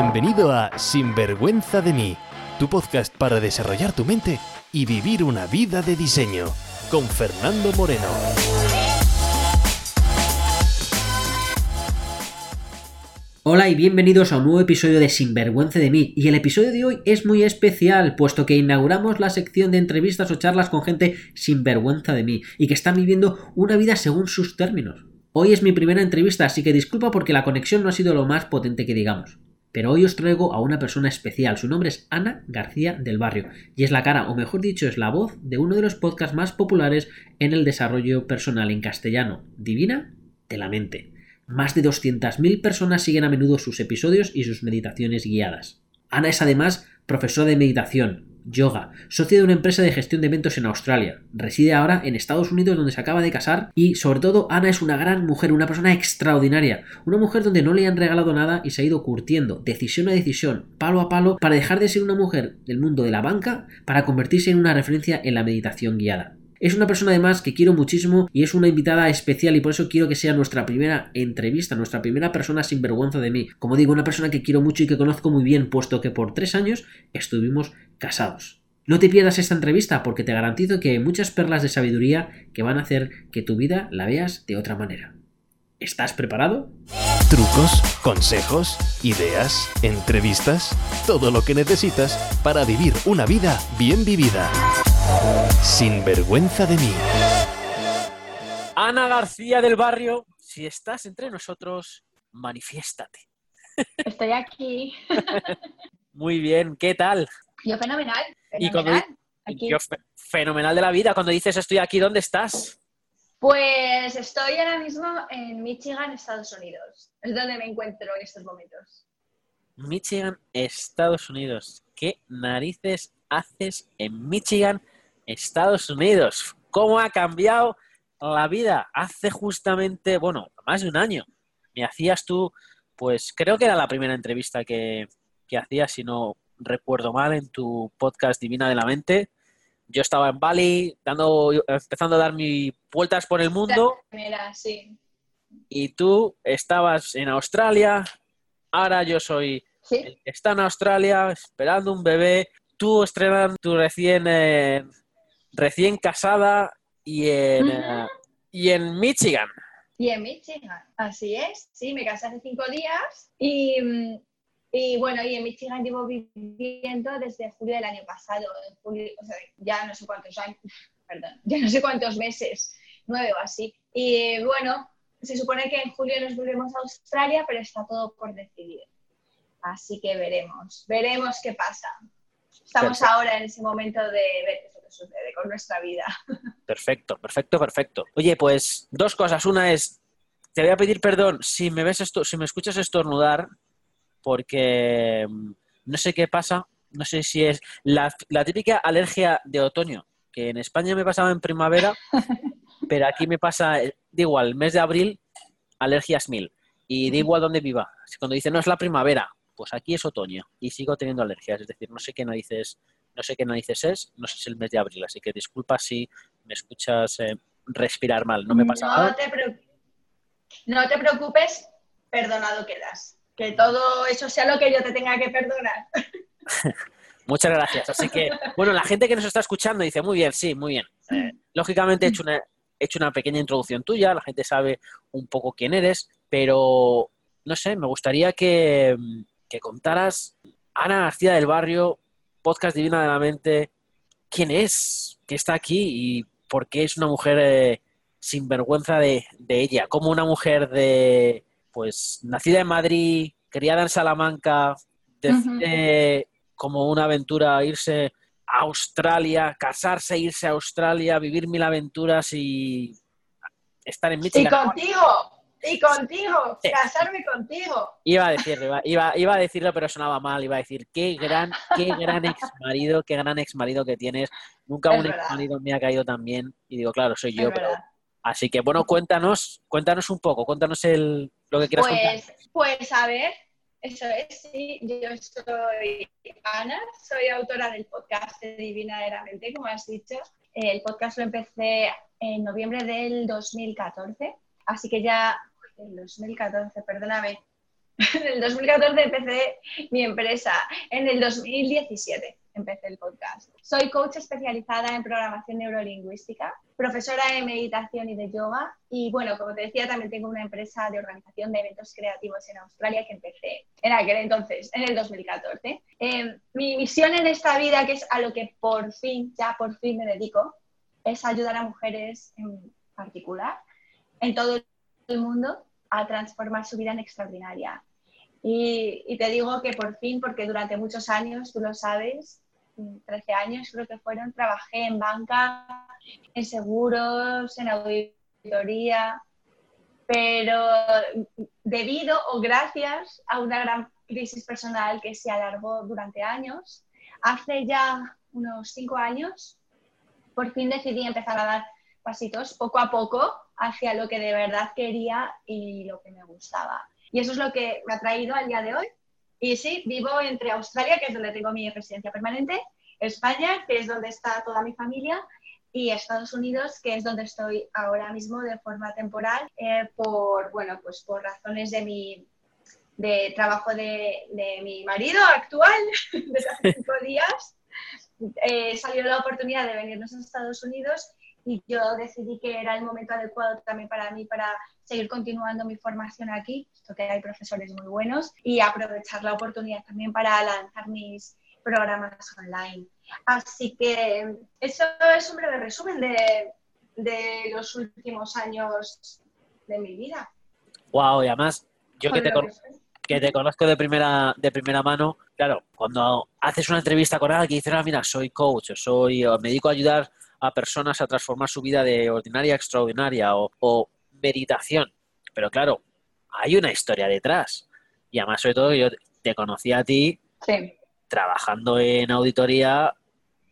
Bienvenido a Sinvergüenza de mí, tu podcast para desarrollar tu mente y vivir una vida de diseño, con Fernando Moreno. Hola y bienvenidos a un nuevo episodio de Sinvergüenza de mí. Y el episodio de hoy es muy especial, puesto que inauguramos la sección de entrevistas o charlas con gente sinvergüenza de mí y que están viviendo una vida según sus términos. Hoy es mi primera entrevista, así que disculpa porque la conexión no ha sido lo más potente que digamos. Pero hoy os traigo a una persona especial. Su nombre es Ana García del Barrio y es la cara, o mejor dicho, es la voz de uno de los podcasts más populares en el desarrollo personal en castellano, Divina de la Mente. Más de 200.000 personas siguen a menudo sus episodios y sus meditaciones guiadas. Ana es además profesora de meditación, yoga, socia de una empresa de gestión de eventos en Australia. Reside ahora en Estados Unidos donde se acaba de casar y sobre todo Ana es una gran mujer, una persona extraordinaria, una mujer donde no le han regalado nada y se ha ido curtiendo, decisión a decisión, palo a palo, para dejar de ser una mujer del mundo de la banca para convertirse en una referencia en la meditación guiada. Es una persona además que quiero muchísimo y es una invitada especial y por eso quiero que sea nuestra primera entrevista, nuestra primera persona sin vergüenza de mí. Como digo, una persona que quiero mucho y que conozco muy bien, puesto que por tres años estuvimos casados. No te pierdas esta entrevista porque te garantizo que hay muchas perlas de sabiduría que van a hacer que tu vida la veas de otra manera. ¿Estás preparado? Trucos, consejos, ideas, entrevistas, todo lo que necesitas para vivir una vida bien vivida. Sin vergüenza de mí. Ana García del Barrio, si estás entre nosotros, manifiéstate. Estoy aquí. Muy bien, ¿qué tal? Yo fenomenal. Y cuando- fenomenal. Yo, fe- fenomenal de la vida. Cuando dices estoy aquí, ¿dónde estás? Pues estoy ahora mismo en Michigan, Estados Unidos. Es donde me encuentro en estos momentos. Michigan, Estados Unidos. ¿Qué narices haces en Michigan, Estados Unidos? ¿Cómo ha cambiado la vida? Hace justamente, bueno, más de un año. Me hacías tú, pues creo que era la primera entrevista que, que hacías, si no recuerdo mal, en tu podcast Divina de la Mente. Yo estaba en Bali, dando, empezando a dar mis vueltas por el mundo sí. y tú estabas en Australia. Ahora yo soy Sí, está en Australia esperando un bebé, tú estrenando tu recién eh, recién casada y en, eh, y en Michigan. y en Michigan. Así es. Sí, me casé hace cinco días y, mm, y bueno, y en Michigan llevo viviendo desde julio del año pasado. En julio, o sea, ya no sé cuántos años, perdón, ya no sé cuántos meses, nueve o así. Y bueno, se supone que en julio nos volvemos a Australia, pero está todo por decidir. Así que veremos, veremos qué pasa. Estamos Perfecto. ahora en ese momento de ver qué es lo que sucede con nuestra vida. Perfecto, perfecto, perfecto. Oye, pues dos cosas. Una es, te voy a pedir perdón si me ves esto, si me escuchas estornudar, porque mm, no sé qué pasa, no sé si es la, la típica alergia de otoño, que en España me pasaba en primavera, pero aquí me pasa, eh, da igual, mes de abril, alergias mil. Y da igual donde viva. Cuando dice no es la primavera, pues aquí es otoño y sigo teniendo alergias. Es decir, no sé qué narices, no sé qué narices es, no sé si es el mes de abril, así que disculpa si me escuchas eh, respirar mal. No me pasa no nada. Te no te preocupes, perdonado quedas. Que todo eso sea lo que yo te tenga que perdonar. Muchas gracias. Así que, bueno, la gente que nos está escuchando dice, muy bien, sí, muy bien. Eh, lógicamente he hecho, una, he hecho una pequeña introducción tuya, la gente sabe un poco quién eres, pero, no sé, me gustaría que, que contaras, Ana García del Barrio, Podcast Divina de la Mente, quién es, qué está aquí y por qué es una mujer eh, sin vergüenza de, de ella, como una mujer de, pues, nacida en Madrid, criada en Salamanca, decide como una aventura irse a Australia, casarse, irse a Australia, vivir mil aventuras y estar en Y Michigan. contigo, y contigo, Sí. casarme contigo. Iba a decirlo, iba, iba, iba a decirlo, pero sonaba mal. Iba a decir, qué gran, qué gran ex marido, qué gran ex marido que tienes. Nunca Es un verdad. ex marido me ha caído tan bien. Y digo, claro, soy yo. Es pero- verdad. Así que bueno, cuéntanos, cuéntanos un poco, cuéntanos el, lo que quieras. Pues, pues a ver, eso es, sí. Yo soy Ana, soy autora del podcast de Divina de la Mente, como has dicho. El podcast lo empecé en noviembre del 2014, así que ya, el 2014, perdóname, En el 2014 empecé mi empresa. En el 2017 empecé el podcast. Soy coach especializada en programación neurolingüística, profesora de meditación y de yoga y bueno, como te decía, también tengo una empresa de organización de eventos creativos en Australia que empecé en aquel entonces, en el 2014. Eh, mi misión en esta vida, que es a lo que por fin, ya por fin me dedico, es ayudar a mujeres en particular en todo el mundo a transformar su vida en extraordinaria. Y, te digo que por fin, porque durante muchos años, tú lo sabes, 13 años creo que fueron, trabajé en banca, en seguros, en auditoría, pero debido o gracias a una gran crisis personal que se alargó durante años, hace ya unos cinco años, por fin decidí empezar a dar pasitos poco a poco hacia lo que de verdad quería y lo que me gustaba. Y eso es lo que me ha traído al día de hoy. Y sí, vivo entre Australia, que es donde tengo mi residencia permanente, España, que es donde está toda mi familia, y Estados Unidos, que es donde estoy ahora mismo de forma temporal, eh, por, bueno, pues por razones de mi de trabajo de, de mi marido actual, desde hace cinco días. Eh, salió la oportunidad de venirnos a Estados Unidos y yo decidí que era el momento adecuado también para mí para seguir continuando mi formación aquí, puesto que hay profesores muy buenos, y aprovechar la oportunidad también para lanzar mis programas online. Así que eso es un breve resumen de, de los últimos años de mi vida. Wow, y además, yo que te, que te conozco de primera, de primera mano, claro, cuando haces una entrevista con alguien y dices, ah, mira, soy coach, soy, me dedico a ayudar a personas a transformar su vida de ordinaria a extraordinaria o, meditación. Pero claro, hay una historia detrás. Y además, sobre todo, yo te conocí a ti trabajando en auditoría,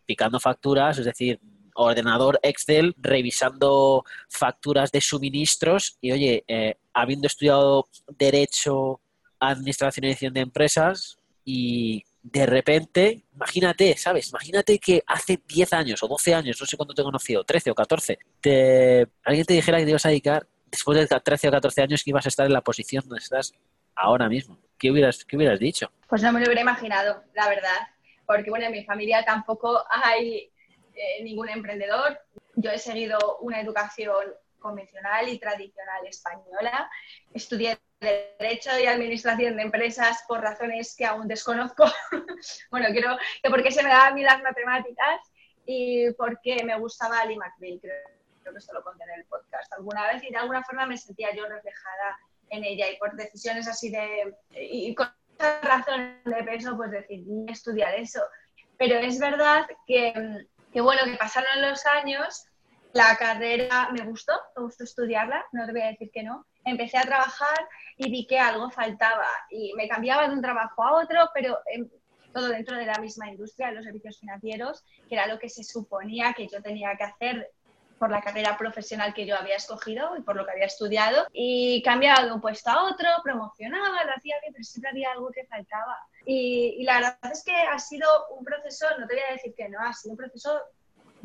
picando facturas, es decir, ordenador Excel, revisando facturas de suministros y, oye, eh, habiendo estudiado Derecho, Administración y Edición de Empresas y de repente, imagínate, ¿sabes? Imagínate que hace 10 años o 12 años, no sé cuándo te he conocido, 13 o 14, te, alguien te dijera que te ibas a dedicar después de 13 o 14 años que ibas a estar en la posición donde estás ahora mismo. ¿Qué hubieras, qué hubieras dicho? Pues no me lo hubiera imaginado, la verdad. Porque, bueno, en mi familia tampoco hay eh, ningún emprendedor. Yo he seguido una educación convencional y tradicional española. Estudié Derecho y Administración de Empresas por razones que aún desconozco. bueno, creo que porque se me daban a mí las matemáticas y porque me gustaba Ali McBeal, creo, creo que esto lo conté en el podcast alguna vez y de alguna forma me sentía yo reflejada en ella y por decisiones así de... y con razón de peso, pues decidí estudiar eso. Pero es verdad que, que bueno, que pasaron los años la carrera me gustó, me gustó estudiarla, no te voy a decir que no. Empecé a trabajar y vi que algo faltaba y me cambiaba de un trabajo a otro, pero todo dentro de la misma industria, los servicios financieros, que era lo que se suponía que yo tenía que hacer por la carrera profesional que yo había escogido y por lo que había estudiado. Y cambiaba de un puesto a otro, promocionaba, lo hacía bien, pero siempre había algo que faltaba. Y, y la verdad es que ha sido un proceso, no te voy a decir que no, ha sido un proceso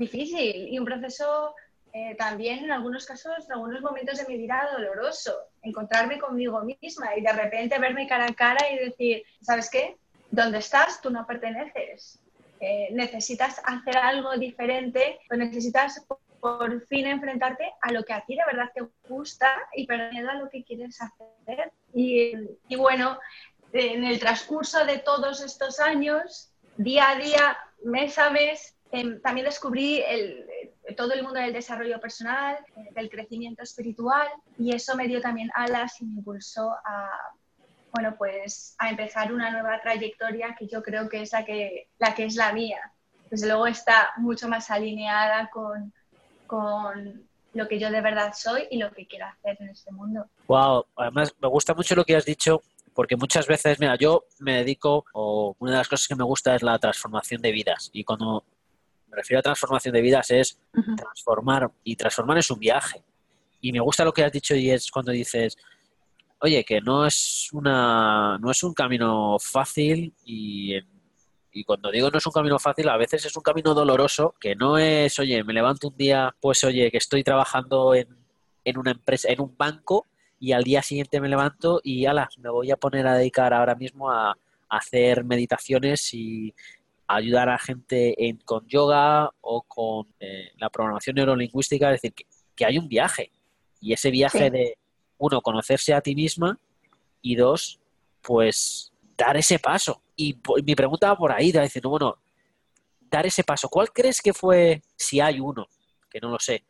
difícil y un proceso eh, también en algunos casos, en algunos momentos de mi vida doloroso, encontrarme conmigo misma y de repente verme cara a cara y decir, ¿sabes qué? ¿Dónde estás? Tú no perteneces. Eh, necesitas hacer algo diferente, o necesitas por fin enfrentarte a lo que a ti de verdad te gusta y perder a lo que quieres hacer. Y, y bueno, en el transcurso de todos estos años, día a día, mes a mes, Em, también descubrí el, todo el mundo del desarrollo personal, eh, del crecimiento espiritual y eso me dio también alas y me impulsó a, bueno, pues a empezar una nueva trayectoria que yo creo que es la que, la que es la mía. Desde luego está mucho más alineada con, con lo que yo de verdad soy y lo que quiero hacer en este mundo. Wow, además me gusta mucho lo que has dicho porque muchas veces, mira, yo me dedico, o una de las cosas que me gusta es la transformación de vidas. Y cuando me refiero a transformación de vidas, es transformar, y transformar es un viaje. Y me gusta lo que has dicho y es cuando dices, oye, que no es una, no es un camino fácil y, y cuando digo no es un camino fácil, a veces es un camino doloroso, que no es, oye, me levanto un día, pues oye, que estoy trabajando en, en una empresa, en un banco y al día siguiente me levanto y ala, me voy a poner a dedicar ahora mismo a, hacer meditaciones y ayudar a gente con yoga o con eh, la programación neurolingüística, es decir, que, hay un viaje y ese viaje de, uno, conocerse a ti misma y dos, pues dar ese paso. Y mi pregunta va por ahí, diciendo, bueno, dar ese paso. ¿Cuál crees que fue, si hay uno, que no lo sé,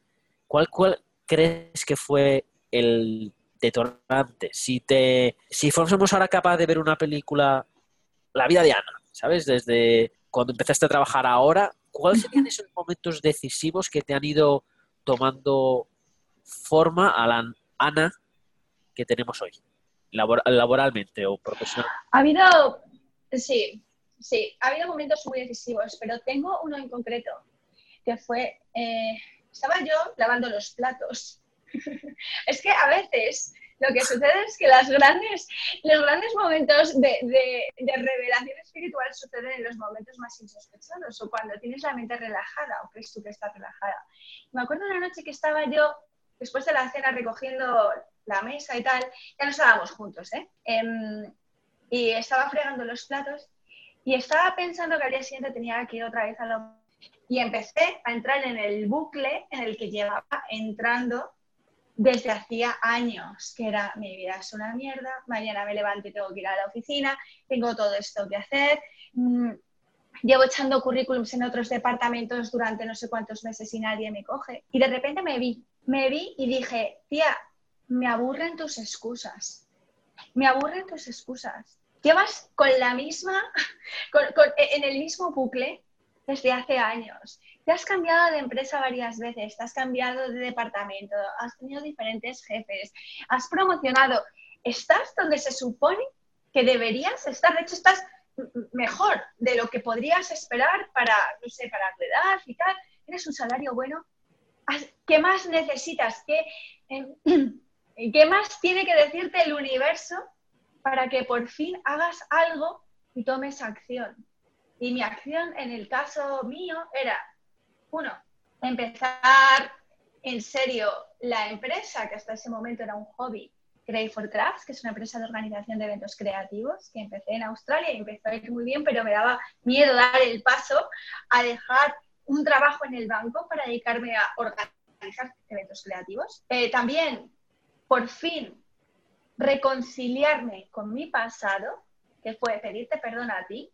cuál, cuál crees que fue el detonante? Si te, si fuésemos ahora capaz de ver una película, la vida de Ana, ¿sabes? Desde cuando empezaste a trabajar ahora, ¿cuáles serían esos momentos decisivos que te han ido tomando forma a la Ana que tenemos hoy, laboralmente o profesionalmente? Ha habido, sí, sí, ha habido momentos muy decisivos, pero tengo uno en concreto, que fue, eh, estaba yo lavando los platos. es que a veces lo que sucede es que las grandes, los grandes momentos de, de, revelación espiritual suceden en los momentos más insospechados o cuando tienes la mente relajada o crees tú que estás relajada. Me acuerdo una noche que estaba yo, después de la cena, recogiendo la mesa y tal, ya no estábamos juntos, ¿eh? Em, y estaba fregando los platos y estaba pensando que al día siguiente tenía que ir otra vez a lo... Y empecé a entrar en el bucle en el que llevaba entrando desde hacía años, que era mi vida es una mierda, mañana me levanto y tengo que ir a la oficina, tengo todo esto que hacer, mm, llevo echando currículums en otros departamentos durante no sé cuántos meses y nadie me coge. Y de repente me vi, me vi y dije, tía, me aburren tus excusas, me aburren tus excusas. Llevas con la misma, en el mismo bucle desde hace años. Te has cambiado de empresa varias veces, te has cambiado de departamento, has tenido diferentes jefes, has promocionado. Estás donde se supone que deberías estar. De hecho, estás mejor de lo que podrías esperar para, no sé, para tu edad y tal. Tienes un salario bueno. ¿Qué más necesitas? ¿Qué, em, ¿Qué más tiene que decirte el universo para que por fin hagas algo y tomes acción? Y mi acción en el caso mío era, uno, empezar en serio la empresa, que hasta ese momento era un hobby, Grey for Crafts, que es una empresa de organización de eventos creativos, que empecé en Australia y empezó a ir muy bien, pero me daba miedo dar el paso a dejar un trabajo en el banco para dedicarme a organizar eventos creativos. Eh, también, por fin, reconciliarme con mi pasado, que fue pedirte perdón a ti,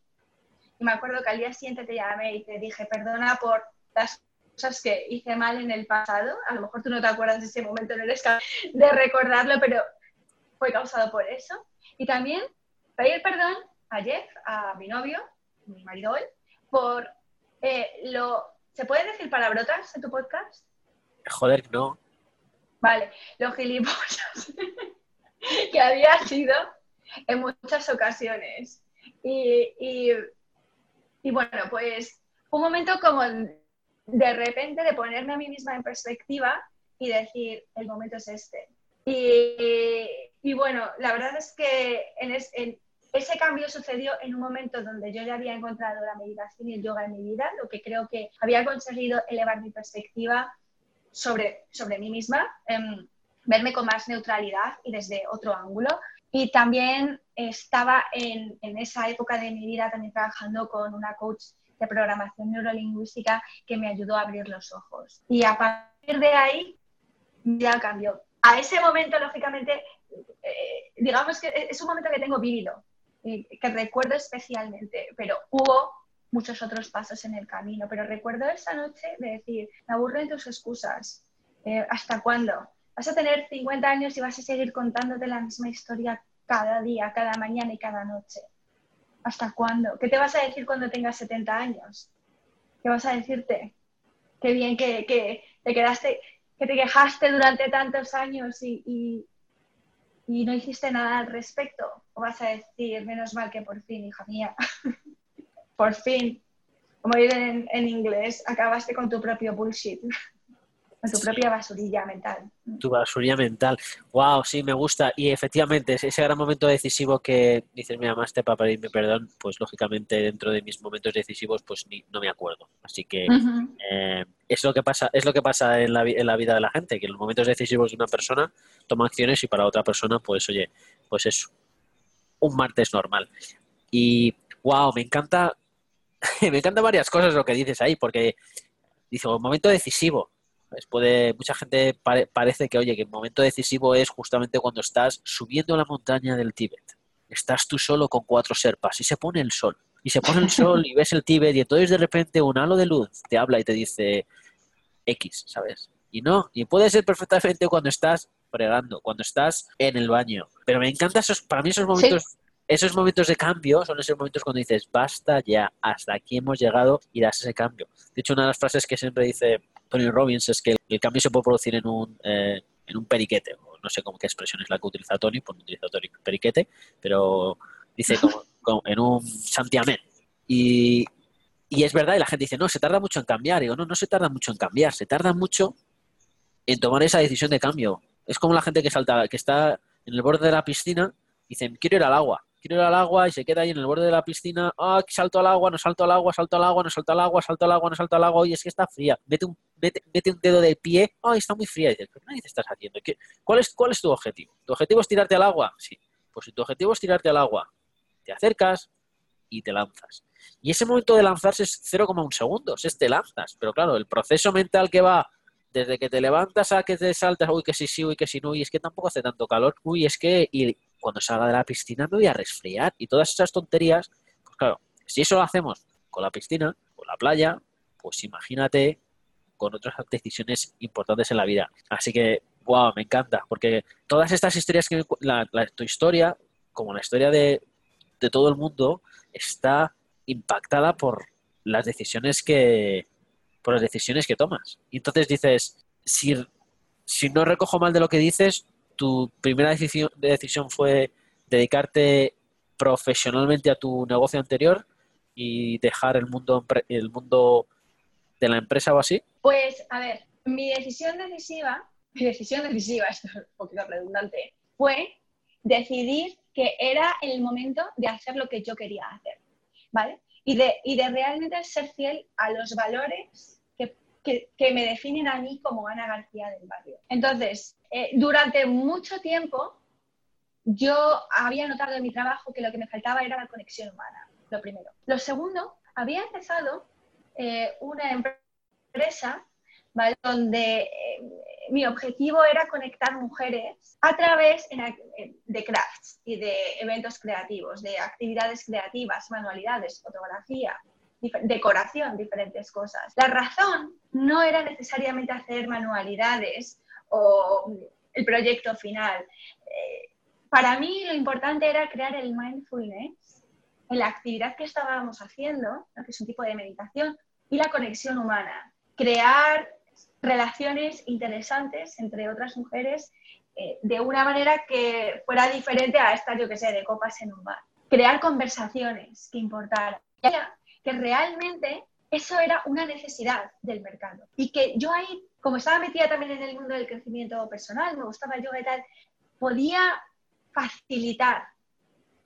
y me acuerdo que al día siguiente te llamé y te dije, perdona por las cosas que hice mal en el pasado. A lo mejor tú no te acuerdas de ese momento, no eres capaz de recordarlo, pero fue causado por eso. Y también pedir perdón a Jeff, a mi novio, mi marido hoy, por eh, lo... ¿Se puede decir palabrotas en tu podcast? Joder, no. Vale, los gilipollas que había sido en muchas ocasiones. y y bueno, pues un momento como de repente de ponerme a mí misma en perspectiva y decir, el momento es este. Y, bueno, la verdad es que ese cambio sucedió en un momento donde yo ya había encontrado la meditación y el yoga en mi vida, lo que creo que había conseguido elevar mi perspectiva sobre, sobre mí misma, em, verme con más neutralidad y desde otro ángulo. Y también estaba en, en, esa época de mi vida también trabajando con una coach de programación neurolingüística que me ayudó a abrir los ojos. Y a partir de ahí ya cambió. A ese momento, lógicamente, eh, digamos que es un momento que tengo vivido, que recuerdo especialmente, pero hubo muchos otros pasos en el camino. Pero recuerdo esa noche de decir, me aburren tus excusas, eh, ¿hasta cuándo? Vas a tener 50 años y vas a seguir contándote la misma historia cada día, cada mañana y cada noche. ¿Hasta cuándo? ¿Qué te vas a decir cuando tengas 70 años? ¿Qué vas a decirte? Qué bien que, te quedaste, que te quejaste durante tantos años y, y, no hiciste nada al respecto. ¿O vas a decir, menos mal que por fin, hija mía, por fin, como dicen en, en inglés, acabaste con tu propio bullshit? tu propia basurilla mental. Tu basurilla mental. Wow, sí, me gusta. Y efectivamente, ese gran momento decisivo que dices, mira, más te para pedirme perdón, pues lógicamente dentro de mis momentos decisivos, pues ni, no me acuerdo. Así que eh, es lo que pasa, es lo que pasa en la, en la vida de la gente, que en los momentos decisivos de una persona toma acciones y para otra persona, pues oye, pues es un martes normal. Y wow, me encanta, me encantan varias cosas lo que dices ahí, porque dice, un momento decisivo puede, mucha gente parece que, oye, que el momento decisivo es justamente cuando estás subiendo la montaña del Tíbet. Estás tú solo con cuatro serpas y se pone el sol. Y se pone el sol y ves el Tíbet y entonces de repente un halo de luz te habla y te dice X, ¿sabes? Y no, y puede ser perfectamente cuando estás fregando, cuando estás en el baño. Pero me encanta esos, para mí esos momentos, esos momentos de cambio son esos momentos cuando dices, basta ya, hasta aquí hemos llegado y das ese cambio. De hecho, una de las frases que siempre dice Tony Robbins es que el cambio se puede producir en un, eh, en un periquete, o no sé cómo qué expresión es la que utiliza Tony, pues no utiliza Tony periquete, pero dice como, en un santiamén. Y, y, es verdad, y la gente dice, no, se tarda mucho en cambiar. Y digo, no, no se tarda mucho en cambiar, se tarda mucho en tomar esa decisión de cambio. Es como la gente que salta, que está en el borde de la piscina y dice, quiero ir al agua quiero ir al agua y se queda ahí en el borde de la piscina, ah, salto al agua, no salto al agua, salto al agua, no salto al agua, salto al agua, no salto al agua, y es que está fría, mete un, mete, un dedo del pie, ay, está muy fría, y dices, ¿qué te estás haciendo? cuál, es, ¿Cuál es tu objetivo? ¿Tu objetivo es tirarte al agua? Sí, pues si tu objetivo es tirarte al agua, te acercas y te lanzas. Y ese momento de lanzarse es 0,1 segundos, es te lanzas, pero claro, el proceso mental que va desde que te levantas a que te saltas, uy, que sí, sí, uy, que sí, no, y es que tampoco hace tanto calor, uy, es que, y cuando salga de la piscina me voy a resfriar, y todas esas tonterías, pues claro, si eso lo hacemos con la piscina, con la playa, pues imagínate con otras decisiones importantes en la vida. Así que, wow, me encanta, porque todas estas historias que la, tu historia, como la historia de, de todo el mundo, está impactada por las decisiones que, por las decisiones que tomas. Y entonces dices, si, si no recojo mal de lo que dices, tu primera decisión, decisión fue dedicarte profesionalmente a tu negocio anterior y dejar el mundo, el mundo de la empresa o así? Pues, a ver, mi decisión decisiva, mi decisión decisiva, esto es un poquito redundante, fue decidir que era el momento de hacer lo que yo quería hacer, ¿vale? Y de, y de realmente ser fiel a los valores que, me definen a mí como Ana García del barrio. Entonces, eh, durante mucho tiempo yo había notado en mi trabajo que lo que me faltaba era la conexión humana, lo primero. Lo segundo, había empezado eh, una empresa donde eh, mi objetivo era conectar mujeres a través de crafts y de eventos creativos, de actividades creativas, manualidades, fotografía, decoración, diferentes cosas. La razón no era necesariamente hacer manualidades o el proyecto final. Eh, para mí lo importante era crear el mindfulness en la actividad que estábamos haciendo, que es un tipo de meditación, y la conexión humana. Crear relaciones interesantes entre otras mujeres eh, de una manera que fuera diferente a esta, yo que sé, de copas en un bar. Crear conversaciones que importaran que realmente eso era una necesidad del mercado. Y que yo ahí, como estaba metida también en el mundo del crecimiento personal, me gustaba yoga y tal, podía facilitar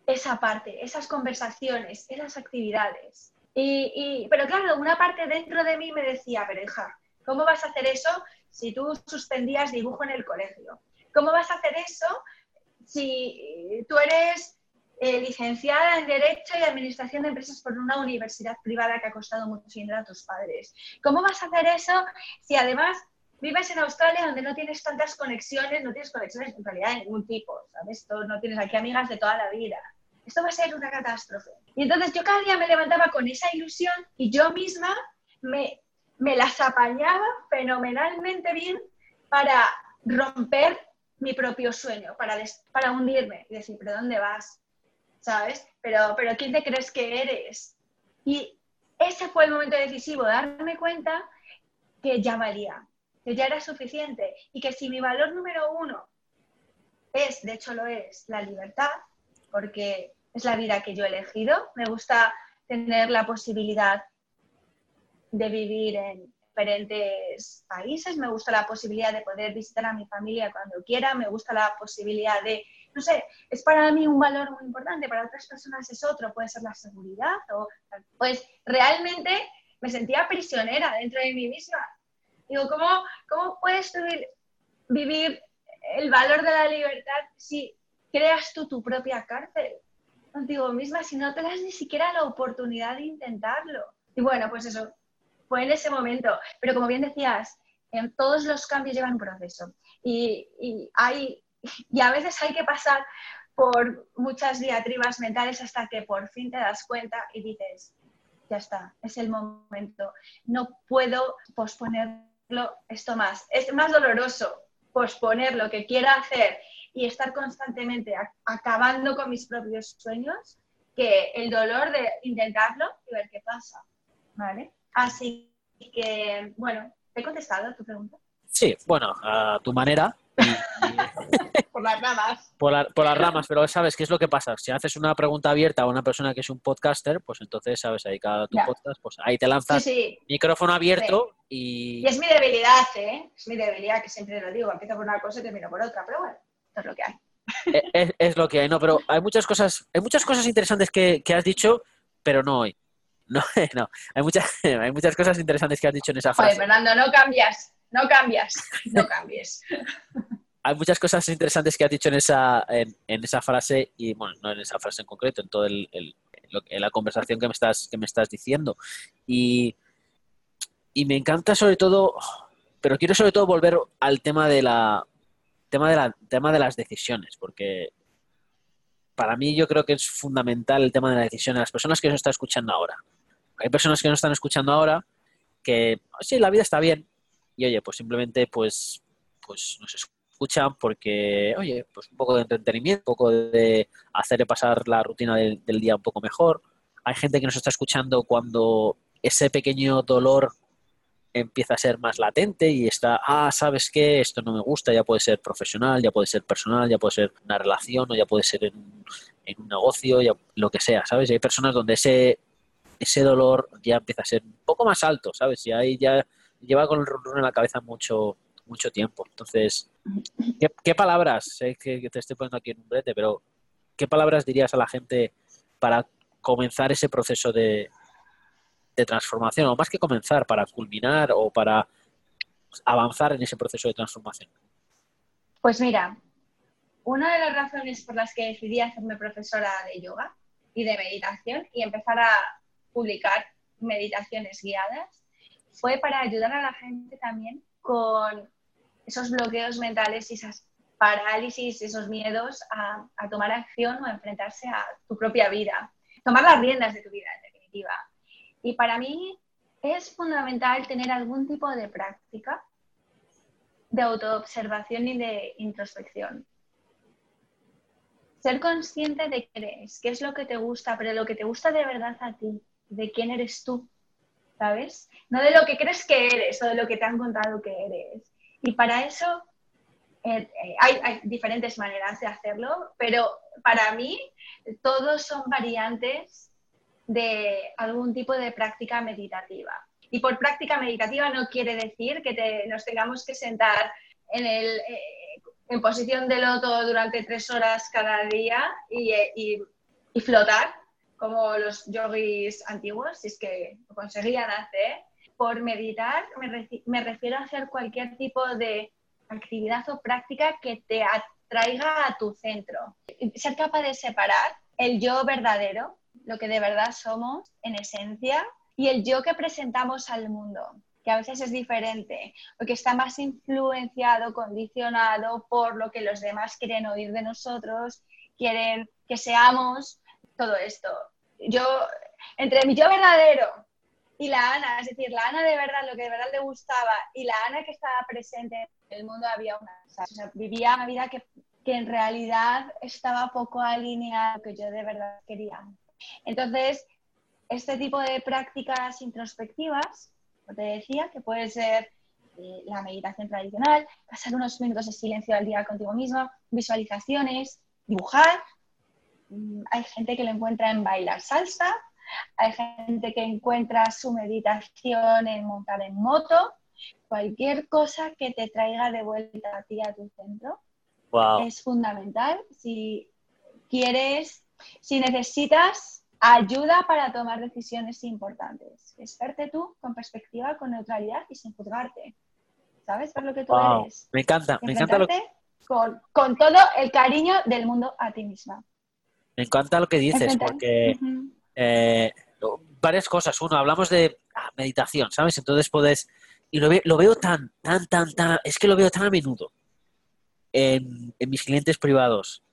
esa parte, esas conversaciones, esas actividades. Y, pero claro, una parte dentro de mí me decía, pero hija, ¿cómo vas a hacer eso si tú suspendías dibujo en el colegio? ¿Cómo vas a hacer eso si tú eres eh, licenciada en Derecho y Administración de Empresas por una universidad privada que ha costado mucho dinero a tus padres. ¿Cómo vas a hacer eso si además vives en Australia donde no tienes tantas conexiones, no tienes conexiones en realidad de ningún tipo, ¿sabes? no tienes aquí amigas de toda la vida. Esto va a ser una catástrofe. Y entonces yo cada día me levantaba con esa ilusión y yo misma me, me las apañaba fenomenalmente bien para romper mi propio sueño, para, para hundirme y decir, ¿pero dónde vas? ¿Sabes? Pero, pero ¿quién te crees que eres? Y ese fue el momento decisivo, darme cuenta que ya valía, que ya era suficiente y que si mi valor número uno es, de hecho lo es, la libertad, porque es la vida que yo he elegido, me gusta tener la posibilidad de vivir en, diferentes países, me gusta la posibilidad de poder visitar a mi familia cuando quiera, me gusta la posibilidad de, no sé, es para mí un valor muy importante, para otras personas es otro, puede ser la seguridad o pues realmente me sentía prisionera dentro de mí misma. Digo, ¿cómo, cómo puedes vivir, vivir el valor de la libertad si creas tú tu propia cárcel? Contigo misma, si no te das ni siquiera la oportunidad de intentarlo. Y bueno, pues eso, fue en ese momento. Pero como bien decías, en todos los cambios llevan un proceso. Y, y, hay, y a veces hay que pasar por muchas diatribas mentales hasta que por fin te das cuenta y dices, ya está, es el momento. No puedo posponerlo esto más. Es más doloroso posponer lo que quiera hacer y estar constantemente acabando con mis propios sueños que el dolor de intentarlo y ver qué pasa. ¿Vale? Así que, bueno, ¿te he contestado a tu pregunta? Sí, bueno, a tu manera. por las ramas. Por, las ramas, pero sabes qué es lo que pasa. Si haces una pregunta abierta a una persona que es un podcaster, pues entonces, sabes, ahí cada tu podcast, pues ahí te lanzas micrófono abierto y... Y es mi debilidad, ¿eh? Es mi debilidad, que siempre lo digo. Empiezo por una cosa y termino por otra, pero bueno, esto es lo que hay. E, es, lo que hay, no, pero hay muchas cosas, hay muchas cosas interesantes que, que has dicho, pero no hoy. No, no. Hay muchas, hay muchas cosas interesantes que has dicho en esa frase. Fernando, no cambias, no cambias, no cambies. Hay muchas cosas interesantes que has dicho en esa, en, esa frase y, bueno, no en esa frase en concreto, en toda el, la conversación que me estás, que me estás diciendo. Y, y me encanta sobre todo, pero quiero sobre todo volver al tema de la tema de la tema de las decisiones, porque para mí yo creo que es fundamental el tema de la decisión de las personas que nos están escuchando ahora. Hay personas que nos están escuchando ahora que, sí, la vida está bien y, oye, pues simplemente pues, pues nos escuchan porque, oye, pues un poco de entretenimiento, un poco de hacerle pasar la rutina del, día un poco mejor. Hay gente que nos está escuchando cuando ese pequeño dolor empieza a ser más latente y está, ah, ¿sabes qué? Esto no me gusta, ya puede ser profesional, ya puede ser personal, ya puede ser una relación o ya puede ser en, un negocio, ya, lo que sea, ¿sabes? Y hay personas donde ese, ese dolor ya empieza a ser un poco más alto, ¿sabes? Y ahí ya lleva con el run en la cabeza mucho, mucho tiempo. Entonces, ¿qué, palabras? Sé que, te estoy poniendo aquí en un brete, pero ¿qué palabras dirías a la gente para comenzar ese proceso de, de transformación, o más que comenzar, para culminar o para avanzar en ese proceso de transformación? Pues mira, una de las razones por las que decidí hacerme profesora de yoga y de meditación y empezar a publicar meditaciones guiadas fue para ayudar a la gente también con esos bloqueos mentales y esas parálisis, esos miedos a, tomar acción o a enfrentarse a tu propia vida. Tomar las riendas de tu vida, en definitiva y para mí es fundamental tener algún tipo de práctica de autoobservación y de introspección. Ser consciente de qué eres, qué es lo que te gusta, pero lo que te gusta de verdad a ti, de quién eres tú, ¿sabes? No de lo que crees que eres o de lo que te han contado que eres. Y para eso eh, eh, hay, diferentes maneras de hacerlo, pero para mí todos son variantes de algún tipo de práctica meditativa. Y por práctica meditativa no quiere decir que nos tengamos que sentar en, el, eh, en posición de loto durante tres horas cada día y, y, flotar como los yogis antiguos, si es que lo conseguían hacer. Por meditar me, me refiero a hacer cualquier tipo de actividad o práctica que te atraiga a tu centro. Ser capaz de separar el yo verdadero lo que de verdad somos en esencia y el yo que presentamos al mundo, que a veces es diferente, porque está más influenciado, condicionado por lo que los demás quieren oír de nosotros, quieren que seamos todo esto. Yo, entre mi yo verdadero y la Ana, es decir, la Ana de verdad, lo que de verdad le gustaba, y la Ana que estaba presente en el mundo, había una. Vivía una vida que, que en realidad estaba poco alineada a lo que yo de verdad quería. Entonces, este tipo de prácticas introspectivas, como te decía, que puede ser eh, la meditación tradicional, pasar unos minutos de silencio al día contigo mismo, visualizaciones, dibujar. Mm, hay gente que lo encuentra en bailar salsa, hay gente que encuentra su meditación en montar en moto, cualquier cosa que te traiga de vuelta a ti a tu centro es fundamental si quieres, si necesitas ayuda para tomar decisiones importantes. Es tú con perspectiva, con neutralidad y sin juzgarte. ¿Sabes? Por lo que tú eres. Me encanta, me encanta lo que... Con, con, todo el cariño del mundo a ti misma. Me encanta lo que dices, porque eh, varias cosas. Uno, hablamos de meditación, ¿sabes? Entonces puedes... Y lo, lo veo tan, tan, tan, tan... Es que lo veo tan a menudo en, mis clientes privados,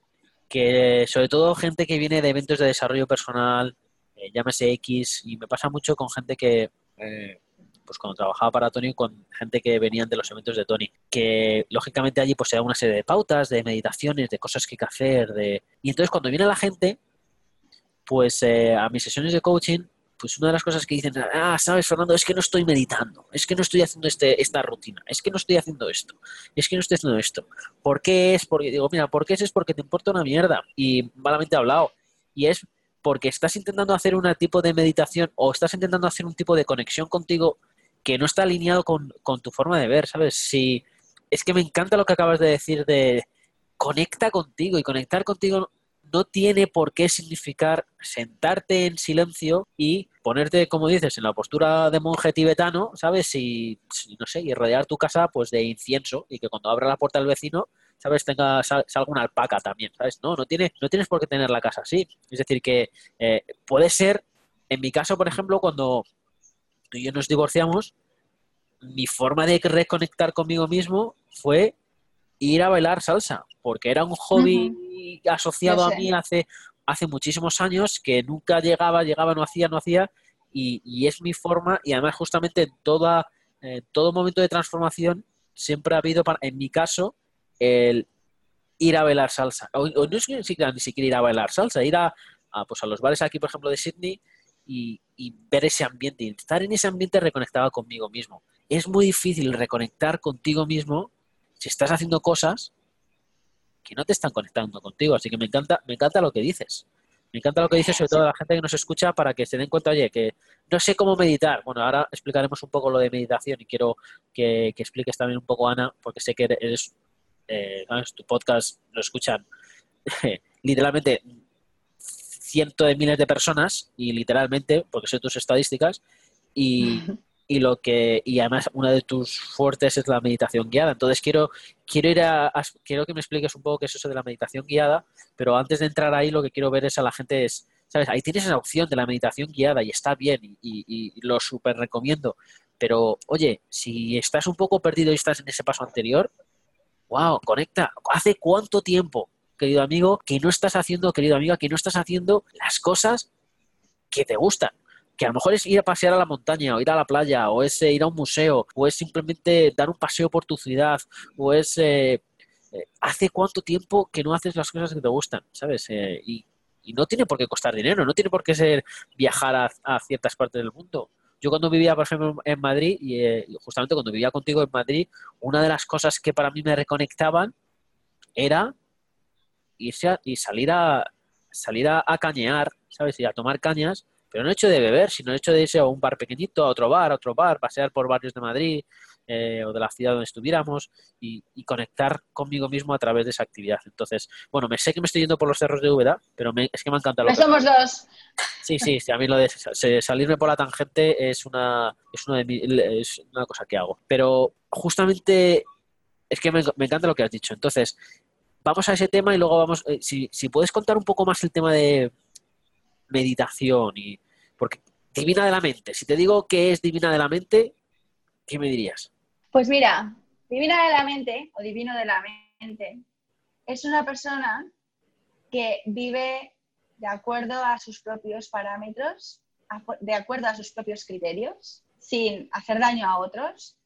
que sobre todo gente que viene de eventos de desarrollo personal, eh, llámese X, y me pasa mucho con gente que, eh, pues cuando trabajaba para Tony, con gente que venían de los eventos de Tony, que lógicamente allí pues se una serie de pautas, de meditaciones, de cosas que hay que hacer, y entonces cuando viene la gente, pues eh, a mis sesiones de coaching, pues una de las cosas que dicen, ah, sabes, Fernando, es que no estoy meditando, es que no estoy haciendo este, esta rutina, es que no estoy haciendo esto, es que no estoy haciendo esto. ¿Por qué es? Porque digo, mira, ¿por qué es? Es porque te importa una mierda y malamente hablado. Y es porque estás intentando hacer un tipo de meditación o estás intentando hacer un tipo de conexión contigo que no está alineado con, con tu forma de ver, ¿sabes? Si es que me encanta lo que acabas de decir de conecta contigo y conectar contigo no tiene por qué significar sentarte en silencio y ponerte, como dices, en la postura de monje tibetano, ¿sabes? Y, no sé, y rodear tu casa pues de incienso y que cuando abra la puerta el vecino, ¿sabes? Tenga, salga una alpaca también, ¿sabes? No, no, tiene, no tienes por qué tener la casa así. Es decir, que eh, puede ser, en mi caso, por ejemplo, cuando tú y yo nos divorciamos, mi forma de reconectar conmigo mismo fue ir a bailar salsa, porque era un hobby asociado a mí hace, hace muchísimos años que nunca llegaba, llegaba, no hacía, no hacía, y, es mi forma, y además justamente en, toda, todo momento de transformación siempre ha habido, en mi caso, el ir a bailar salsa. O, no es ni siquiera, ni siquiera ir a bailar salsa, ir a, pues a los bares aquí, por ejemplo, de Sydney y, y, ver ese ambiente. Y estar en ese ambiente reconectado conmigo mismo. Es muy difícil reconectar contigo mismo si estás haciendo cosas que no te están conectando contigo. Así que me encanta, me encanta lo que dices. Me encanta lo que dices, sobre todo a la gente que nos escucha, para que se den cuenta, oye, que no sé cómo meditar. Bueno, ahora explicaremos un poco lo de meditación y quiero que, expliques también un poco, Ana, porque sé que eres, eh, tu podcast lo escuchan literalmente cientos de miles de personas y literalmente, porque sé tus estadísticas, y, y lo que y además una de tus fuertes es la meditación guiada. Entonces quiero quiero ir a, quiero que me expliques un poco qué es eso de la meditación guiada pero antes de entrar ahí lo que quiero ver es a la gente es sabes ahí tienes esa opción de la meditación guiada y está bien y, lo súper recomiendo. Pero oye si estás un poco perdido y estás en ese paso anterior wow conecta. Hace cuánto tiempo querido amigo que no estás haciendo querido amiga que no estás haciendo las cosas que te gustan que a lo mejor es ir a pasear a la montaña, o ir a la playa, o es eh, ir a un museo, o es simplemente dar un paseo por tu ciudad, o es... Eh, eh, ¿Hace cuánto tiempo que no haces las cosas que te gustan? ¿Sabes? y, no tiene por qué costar dinero, no tiene por qué ser viajar a, ciertas partes del mundo. Yo cuando vivía, por ejemplo, en Madrid, y justamente cuando vivía contigo en Madrid, una de las cosas que para mí me reconectaban era irse y salir a salir a, a, cañear, ¿sabes? Y a tomar cañas pero no hecho de beber, sino hecho de irse a un bar pequeñito, a otro bar, a otro bar, pasear por barrios de Madrid eh, o de la ciudad donde estuviéramos y, conectar conmigo mismo a través de esa actividad. Entonces, bueno, me sé que me estoy yendo por los cerros de Úbeda, pero es que me encanta lo que somos dos. Sí, sí, sí, a mí lo de salirme por la tangente es una, es una, de es una cosa que hago. Pero justamente es que me, encanta lo que has dicho. Entonces, vamos a ese tema y luego vamos, eh, si, si puedes contar un poco más el tema de meditación y porque divina de la mente. Si te digo que es divina de la mente, ¿qué me dirías? Pues mira, divina de la mente o divino de la mente es una persona que vive de acuerdo a sus propios parámetros, de acuerdo a sus propios criterios, sin hacer daño a otros,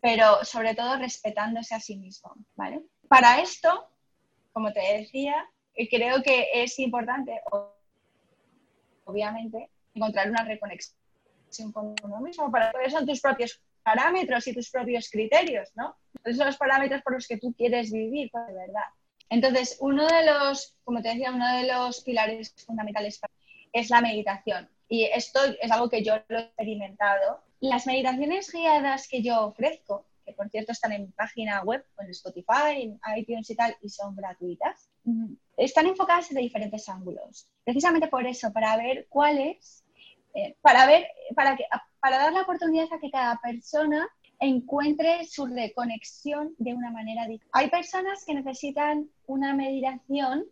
pero sobre todo respetándose a sí mismo, ¿vale? Para esto, como te decía, creo que es importante obviamente, encontrar una reconexión con uno mismo. Para eso son tus propios parámetros y tus propios criterios, ¿no? Esos son los parámetros por los que tú quieres vivir, pues, de verdad. Entonces, uno de los, como te decía, uno de los pilares fundamentales es la meditación. Y esto es algo que yo lo he experimentado. Las meditaciones guiadas que yo ofrezco, que por cierto están en mi página web, en Spotify, en iTunes y tal, y son gratuitas, están enfocadas desde diferentes ángulos. Precisamente por eso, para ver cuáles, eh, para ver, para, que, para dar la oportunidad a que cada persona encuentre su reconexión de una manera diferente. Hay personas que necesitan una meditación,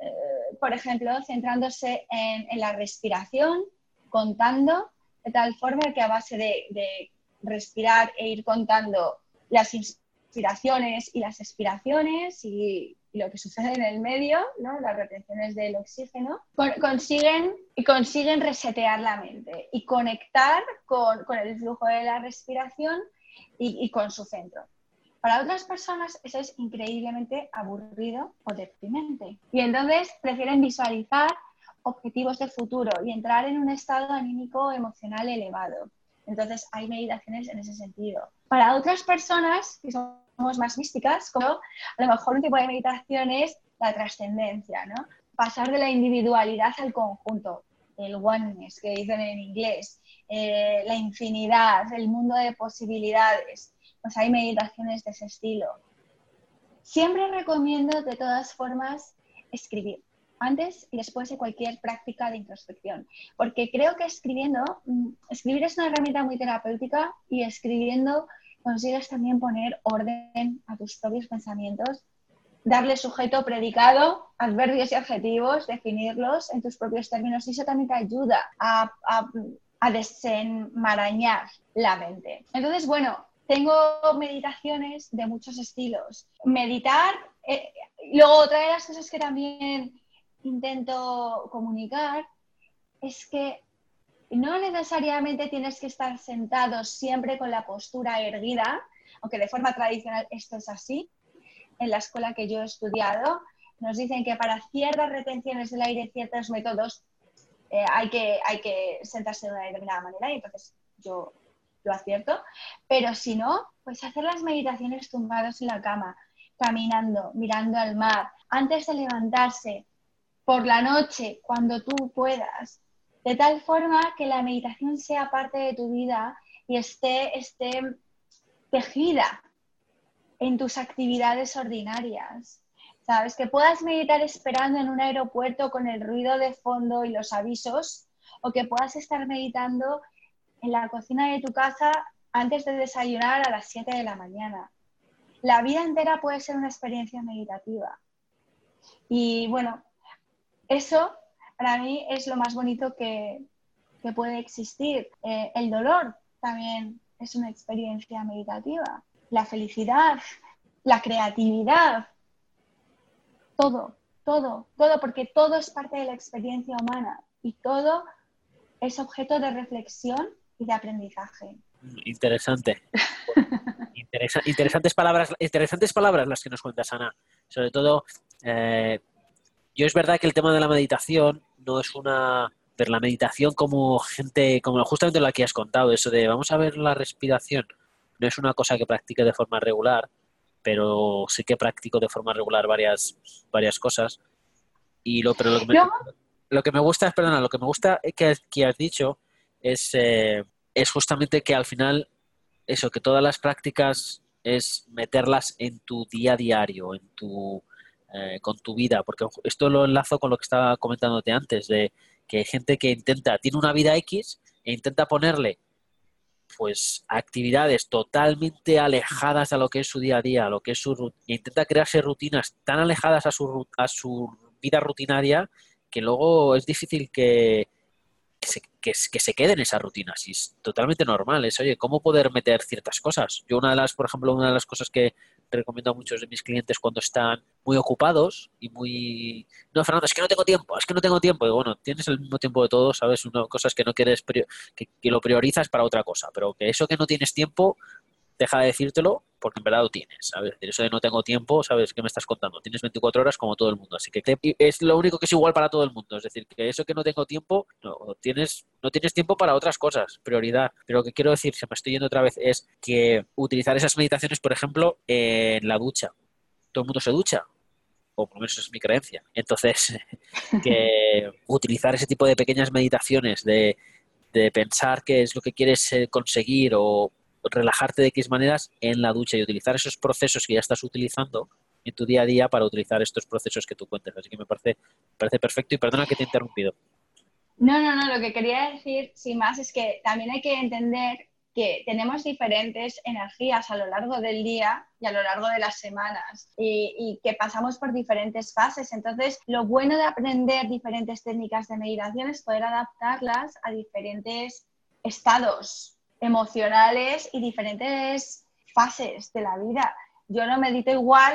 eh, por ejemplo, centrándose en, la respiración, contando, de tal forma que a base de, respirar e ir contando las inspiraciones y las expiraciones y, lo que sucede en el medio, las retenciones del oxígeno, consiguen, consiguen resetear la mente y conectar con, el flujo de la respiración y, con su centro. Para otras personas eso es increíblemente aburrido o deprimente. Y entonces prefieren visualizar objetivos de futuro y entrar en un estado anímico emocional elevado. Entonces hay meditaciones en ese sentido. Para otras personas que somos más místicas, como a lo mejor un tipo de meditación es la trascendencia, ¿no? Pasar de la individualidad al conjunto, el oneness que dicen en inglés, eh, la infinidad, el mundo de posibilidades. Pues hay meditaciones de ese estilo. Siempre recomiendo de todas formas escribir antes y después de cualquier práctica de introspección, porque creo que escribiendo, mm, escribir es una herramienta muy terapéutica y escribiendo consigues también poner orden a tus propios pensamientos, darle sujeto, predicado, adverbios y adjetivos, definirlos en tus propios términos y eso también te ayuda a desenmarañar la mente. Entonces, bueno, tengo meditaciones de muchos estilos. Meditar, eh, luego otra de las cosas que también intento comunicar es que no necesariamente tienes que estar sentado siempre con la postura erguida, aunque de forma tradicional esto es así. En la escuela que yo he estudiado nos dicen que para ciertas retenciones del aire, ciertos métodos, eh, hay, que, hay que sentarse de una determinada manera y entonces yo lo acierto. Pero si no, pues hacer las meditaciones tumbados en la cama, caminando, mirando al mar, antes de levantarse, por la noche, cuando tú puedas, de tal forma que la meditación sea parte de tu vida y esté, esté tejida en tus actividades ordinarias. ¿sabes? Que puedas meditar esperando en un aeropuerto con el ruido de fondo y los avisos, o que puedas estar meditando en la cocina de tu casa antes de desayunar a las 7 de la mañana. La vida entera puede ser una experiencia meditativa. Y bueno, eso para mí es lo más bonito que, puede existir. Eh, el dolor también es una experiencia meditativa. La felicidad, la creatividad, todo, todo, todo, porque todo es parte de la experiencia humana y todo es objeto de reflexión y de aprendizaje. Interesante. interesantes, palabras, interesantes palabras las que nos cuentas, Ana. Sobre todo, eh, yo es verdad que el tema de la meditación no es una... Pero la meditación como gente, como justamente lo que has contado, eso de vamos a ver la respiración, no es una cosa que practique de forma regular, pero sí que practico de forma regular varias, varias cosas. Y lo, pero lo que, me, lo que me gusta, perdona, lo que me gusta que, que has dicho es, eh, es justamente que al final, eso, que todas las prácticas es meterlas en tu día a diario, en tu, eh, con tu vida, porque esto lo enlazo con lo que estaba comentándote antes, de que hay gente que intenta, tiene una vida X e intenta ponerle pues actividades totalmente alejadas a lo que es su día a día, a lo que es su intenta crearse rutinas tan alejadas a su, a su vida rutinaria que luego es difícil que, que se, queden en esas rutinas y es totalmente normal. Es, oye, ¿cómo poder meter ciertas cosas? Yo una de las, por ejemplo, una de las cosas que recomiendo a muchos de mis clientes cuando están muy ocupados y muy... No, Fernando, es que no tengo tiempo, es que no tengo tiempo. Y bueno, tienes el mismo tiempo de todos, ¿sabes? Una cosas que no quieres, que, que lo priorizas para otra cosa, pero que eso que no tienes tiempo deja de decírtelo porque en verdad lo tienes, ¿sabes? Eso de no tengo tiempo, ¿sabes? ¿Qué me estás contando? Tienes 24 horas como todo el mundo, así que es lo único que es igual para todo el mundo, es decir, que eso que no tengo tiempo, no tienes, no tienes tiempo para otras cosas, prioridad. Pero lo que quiero decir, se me estoy yendo otra vez, es que utilizar esas meditaciones, por ejemplo, en la ducha. Todo el mundo se ducha, o por lo menos es mi creencia. Entonces, que utilizar ese tipo de pequeñas meditaciones, de, de pensar qué es lo que quieres eh, conseguir o relajarte de X maneras en la ducha y utilizar esos procesos que ya estás utilizando en tu día a día para utilizar estos procesos que tú cuentes. Así que me parece, parece perfecto y perdona que te he interrumpido. No, no, no, lo que quería decir, sin más, es que también hay que entender que tenemos diferentes energías a lo largo del día y a lo largo de las semanas y, que pasamos por diferentes fases. Entonces, lo bueno de aprender diferentes técnicas de meditación es poder adaptarlas a diferentes estados emocionales y diferentes fases de la vida. Yo no medito igual,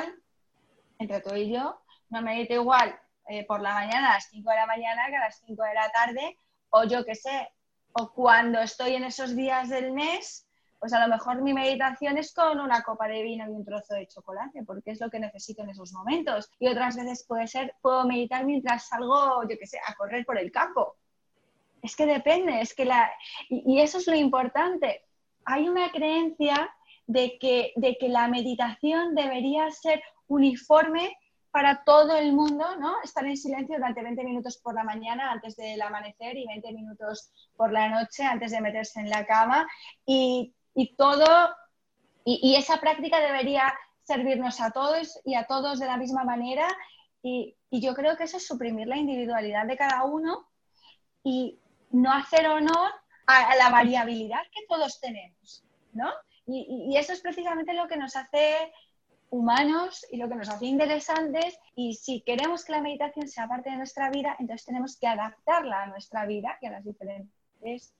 entre tú y yo, no medito igual eh, por la mañana a las 5 de la mañana que a las 5 de la tarde, o yo qué sé, o cuando estoy en esos días del mes, pues a lo mejor mi meditación es con una copa de vino y un trozo de chocolate, porque es lo que necesito en esos momentos. Y otras veces puede ser, puedo meditar mientras salgo, yo qué sé, a correr por el campo. Es que depende, es que la... Y, eso es lo importante. Hay una creencia de que, de que la meditación debería ser uniforme para todo el mundo, ¿no? Estar en silencio durante 20 minutos por la mañana antes del amanecer y 20 minutos por la noche antes de meterse en la cama y, y todo, y, esa práctica debería servirnos a todos y a todos de la misma manera y, yo creo que eso es suprimir la individualidad de cada uno no hacer honor a, a la variabilidad que todos tenemos, ¿no? Y, y, eso es precisamente lo que nos hace humanos y lo que nos hace interesantes. Y si queremos que la meditación sea parte de nuestra vida, entonces tenemos que adaptarla a nuestra vida y a las diferentes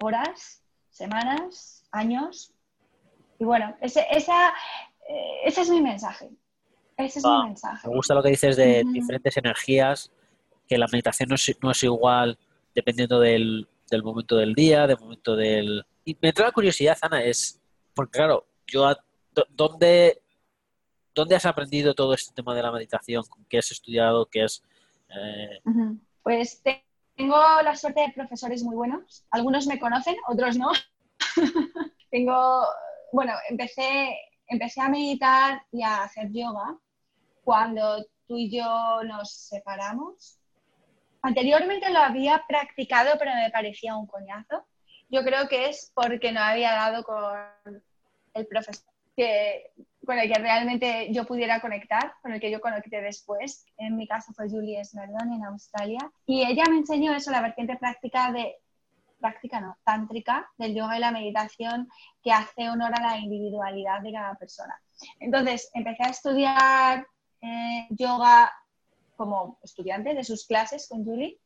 horas, semanas, años. Y bueno, ese, esa, eh, ese es mi mensaje. Ese es Ah, mi mensaje. Me gusta lo que dices de diferentes energías, que la meditación no es, no es igual dependiendo del, del momento del día, del momento del... Y me entra la curiosidad, Ana, es, porque claro, yo, ¿dónde, ¿dónde has aprendido todo este tema de la meditación? ¿Con ¿Qué has estudiado? ¿Qué has...? eh. Pues te- tengo la suerte de profesores muy buenos. Algunos me conocen, otros no. tengo, bueno, empecé, empecé a meditar y a hacer yoga cuando tú y yo nos separamos. Anteriormente lo había practicado, pero me parecía un coñazo. Yo creo que es porque no había dado con el profesor que, con el que realmente yo pudiera conectar, con el que yo conecté después. En mi caso fue Julie Smerdon en Australia. Y ella me enseñó eso, la vertiente práctica de, práctica no, tántrica del yoga y la meditación que hace honor a la individualidad de cada persona. Entonces empecé a estudiar eh, yoga como estudiante de sus clases con Julie.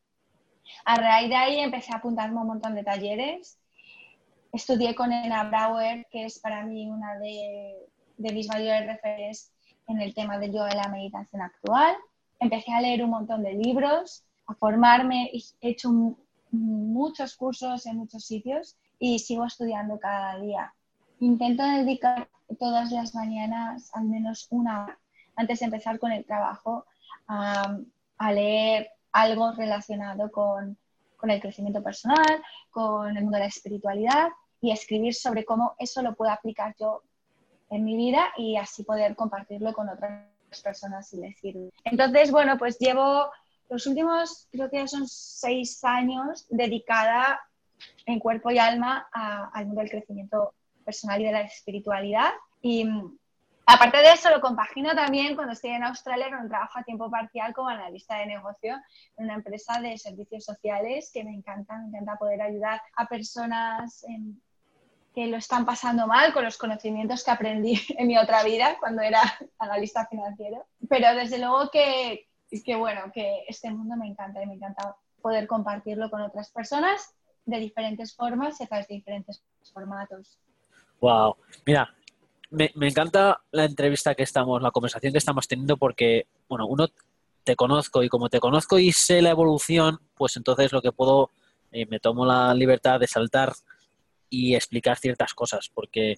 A raíz de ahí empecé a apuntarme a un montón de talleres. Estudié con Ena Brauer, que es para mí una de, de mis mayores referentes en el tema del yoga y la meditación actual. Empecé a leer un montón de libros, a formarme, he hecho mu- muchos cursos en muchos sitios y sigo estudiando cada día. Intento dedicar todas las mañanas al menos una antes de empezar con el trabajo a, a leer algo relacionado con, con el crecimiento personal, con el mundo de la espiritualidad y escribir sobre cómo eso lo puedo aplicar yo en mi vida y así poder compartirlo con otras personas si les sirve. Entonces, bueno, pues llevo los últimos, creo que son seis años dedicada en cuerpo y alma a- al mundo del crecimiento personal y de la espiritualidad. Y aparte de eso, lo compagino también cuando estoy en Australia con un trabajo a tiempo parcial como analista de negocio en una empresa de servicios sociales que me encanta, me encanta poder ayudar a personas que lo están pasando mal con los conocimientos que aprendí en mi otra vida cuando era analista financiero. Pero desde luego que, que bueno, que este mundo me encanta y me encanta poder compartirlo con otras personas de diferentes formas y a través de diferentes formatos. Wow. Mira, me, me encanta la entrevista que estamos, la conversación que estamos teniendo porque, bueno, uno te conozco y como te conozco y sé la evolución, pues entonces lo que puedo, eh, me tomo la libertad de saltar y explicar ciertas cosas, porque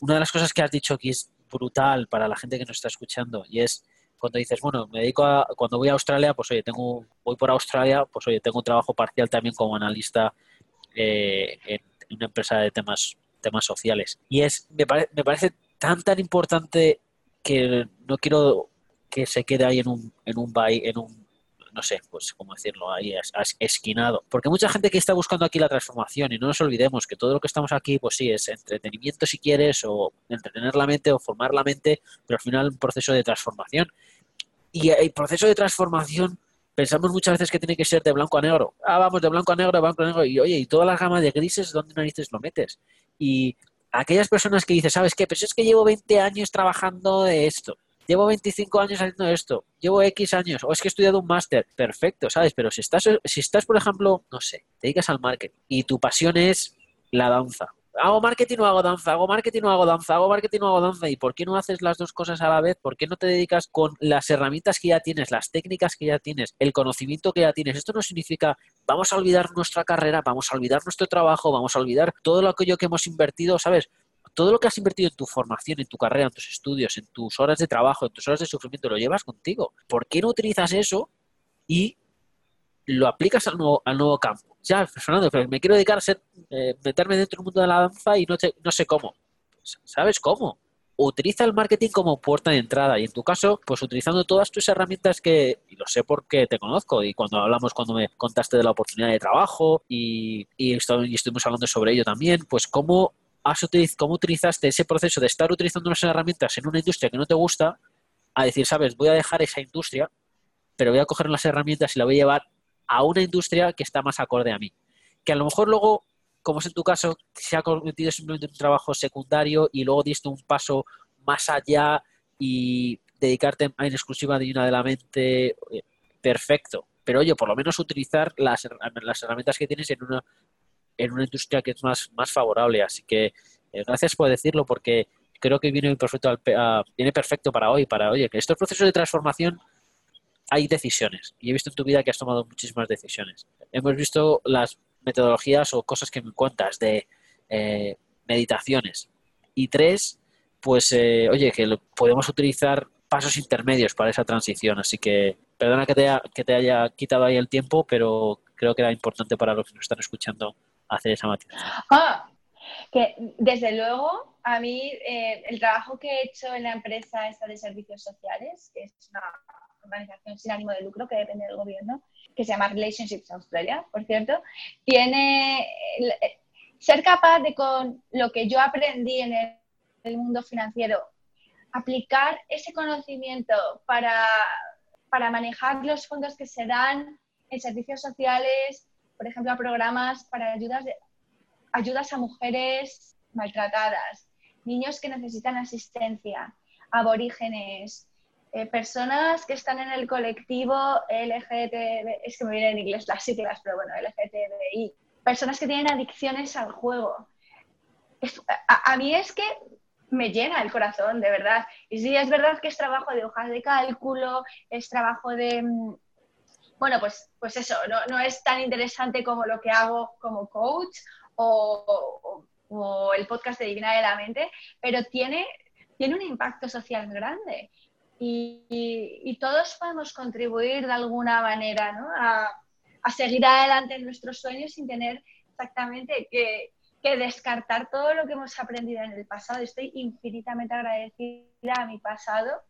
una de las cosas que has dicho que es brutal para la gente que nos está escuchando y es cuando dices, bueno, me dedico a, cuando voy a Australia, pues oye, tengo, voy por Australia, pues oye, tengo un trabajo parcial también como analista eh, en, en una empresa de temas, temas sociales. Y es, me, pare- me parece tan, tan importante que no quiero que se quede ahí en un, en un, en un no sé, pues cómo decirlo, ahí esquinado. Porque mucha gente que está buscando aquí la transformación y no nos olvidemos que todo lo que estamos aquí, pues sí, es entretenimiento si quieres, o entretener la mente o formar la mente, pero al final un proceso de transformación. Y el proceso de transformación pensamos muchas veces que tiene que ser de blanco a negro. Ah, vamos, de blanco a negro, de blanco a negro. Y oye, y toda la gama de grises, ¿dónde narices lo metes? Y aquellas personas que dicen, ¿sabes qué? Pues es que llevo 20 años trabajando de esto. Llevo 25 años haciendo esto, llevo X años, o es que he estudiado un máster, perfecto, ¿sabes? Pero si estás, si estás, por ejemplo, no sé, te dedicas al marketing y tu pasión es la danza, hago marketing o hago danza, hago marketing o hago danza, hago marketing o hago danza. ¿Y por qué no haces las dos cosas a la vez? ¿Por qué no te dedicas con las herramientas que ya tienes, las técnicas que ya tienes, el conocimiento que ya tienes? Esto no significa vamos a olvidar nuestra carrera, vamos a olvidar nuestro trabajo, vamos a olvidar todo aquello que hemos invertido, ¿sabes? Todo lo que has invertido en tu formación, en tu carrera, en tus estudios, en tus horas de trabajo, en tus horas de sufrimiento, lo llevas contigo. ¿Por qué no utilizas eso y lo aplicas al nuevo, al nuevo campo. Ya, Fernando, me quiero dedicar a ser, eh, meterme dentro del mundo de la danza y no, no sé cómo. ¿Sabes cómo? Utiliza el marketing como puerta de entrada y en tu caso, pues utilizando todas tus herramientas que, y lo sé porque te conozco y cuando hablamos, cuando me contaste de la oportunidad de trabajo y, y, estuvimos hablando sobre ello también, pues cómo, has cómo utilizaste ese proceso de estar utilizando unas herramientas en una industria que no te gusta a decir, sabes, voy a dejar esa industria, pero voy a coger las herramientas y la voy a llevar a una industria que está más acorde a mí. Que a lo mejor luego, como es en tu caso, se ha convertido simplemente en un trabajo secundario y luego diste un paso más allá y dedicarte en exclusiva de una de la mente, eh, perfecto. Pero oye, por lo menos utilizar las, las herramientas que tienes en una, en una industria que es más, más favorable. Así que eh, gracias por decirlo porque creo que viene perfecto, viene perfecto para hoy, para, oye, que estos procesos de transformación hay decisiones. Y he visto en tu vida que has tomado muchísimas decisiones. Hemos visto las metodologías o cosas que me cuentas de eh, meditaciones. Y tres, pues, eh, oye, que podemos utilizar pasos intermedios para esa transición. Así que, perdona que te, que te haya quitado ahí el tiempo, pero creo que era importante para los que nos están escuchando hacer esa matización. Ah, que desde luego, a mí eh, el trabajo que he hecho en la empresa esta de servicios sociales, es una organización sin ánimo de lucro que depende del gobierno, que se llama Relationships Australia, por cierto, tiene ser capaz de con lo que yo aprendí en el, mundo financiero, aplicar ese conocimiento para, para manejar los fondos que se dan en servicios sociales, por ejemplo, a programas para ayudas, de, ayudas a mujeres maltratadas, niños que necesitan asistencia, aborígenes, eh, personas que están en el colectivo LGTB, es que me viene en inglés las siglas, pero bueno, LGTBI, personas que tienen adicciones al juego. a, mí es que me llena el corazón, de verdad. Y sí, es verdad que es trabajo de hojas de cálculo, es trabajo de... Mm, bueno, pues, pues eso, no, no es tan interesante como lo que hago como coach o, o el podcast de Divina de la Mente, pero tiene, tiene un impacto social grande y, todos podemos contribuir de alguna manera a, seguir adelante en nuestros sueños sin tener exactamente que, descartar todo lo que hemos aprendido en el pasado. Estoy infinitamente agradecida a mi pasado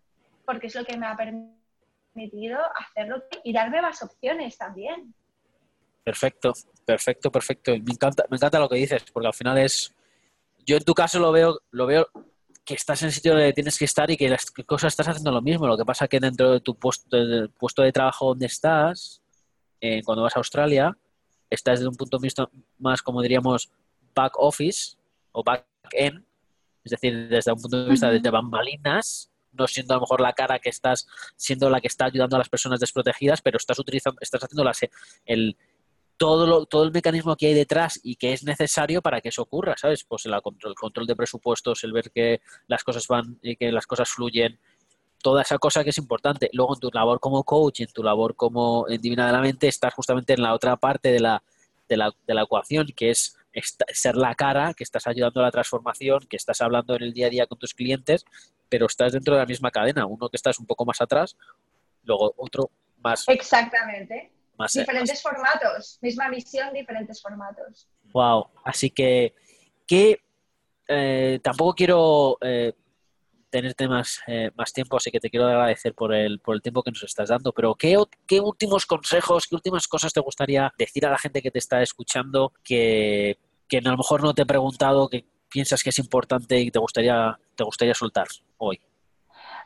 porque es lo que me ha permitido hacerlo y darme más opciones también. Perfecto, perfecto, perfecto. Me encanta, me encanta lo que dices, porque al final es, yo en tu caso lo veo, lo veo que estás en el sitio donde tienes que estar y que las cosas estás haciendo lo mismo. Lo que pasa que dentro de tu puesto, puesto de trabajo donde estás, eh, cuando vas a Australia, estás desde un punto de vista más, como diríamos, back office o back end, es decir, desde un punto de vista de bambalinas, no siendo a lo mejor la cara que estás, siendo la que está ayudando a las personas desprotegidas, pero estás utilizando, estás haciendo el, todo, todo el mecanismo que hay detrás y que es necesario para que eso ocurra, ¿sabes? Pues el control, control de presupuestos, el ver que las cosas van y que las cosas fluyen, toda esa cosa que es importante. Luego en tu labor como coach, en tu labor como en Divina de la Mente, estás justamente en la otra parte de la, de la, de la ecuación, que es ser la cara, que estás ayudando a la transformación, que estás hablando en el día a día con tus clientes, pero estás dentro de la misma cadena. Uno que estás un poco más atrás, luego otro más. Exactamente diferentes formatos, misma misión, diferentes formatos. Wow, así que, que eh, tampoco quiero eh, tenerte más, eh, más tiempo, así que te quiero agradecer por el, por el tiempo que nos estás dando. Pero ¿qué, ¿qué últimos consejos, qué últimas cosas te gustaría decir a la gente que te está escuchando que, que a lo mejor no te he preguntado, que piensas que es importante y te gustaría, te gustaría soltar hoy?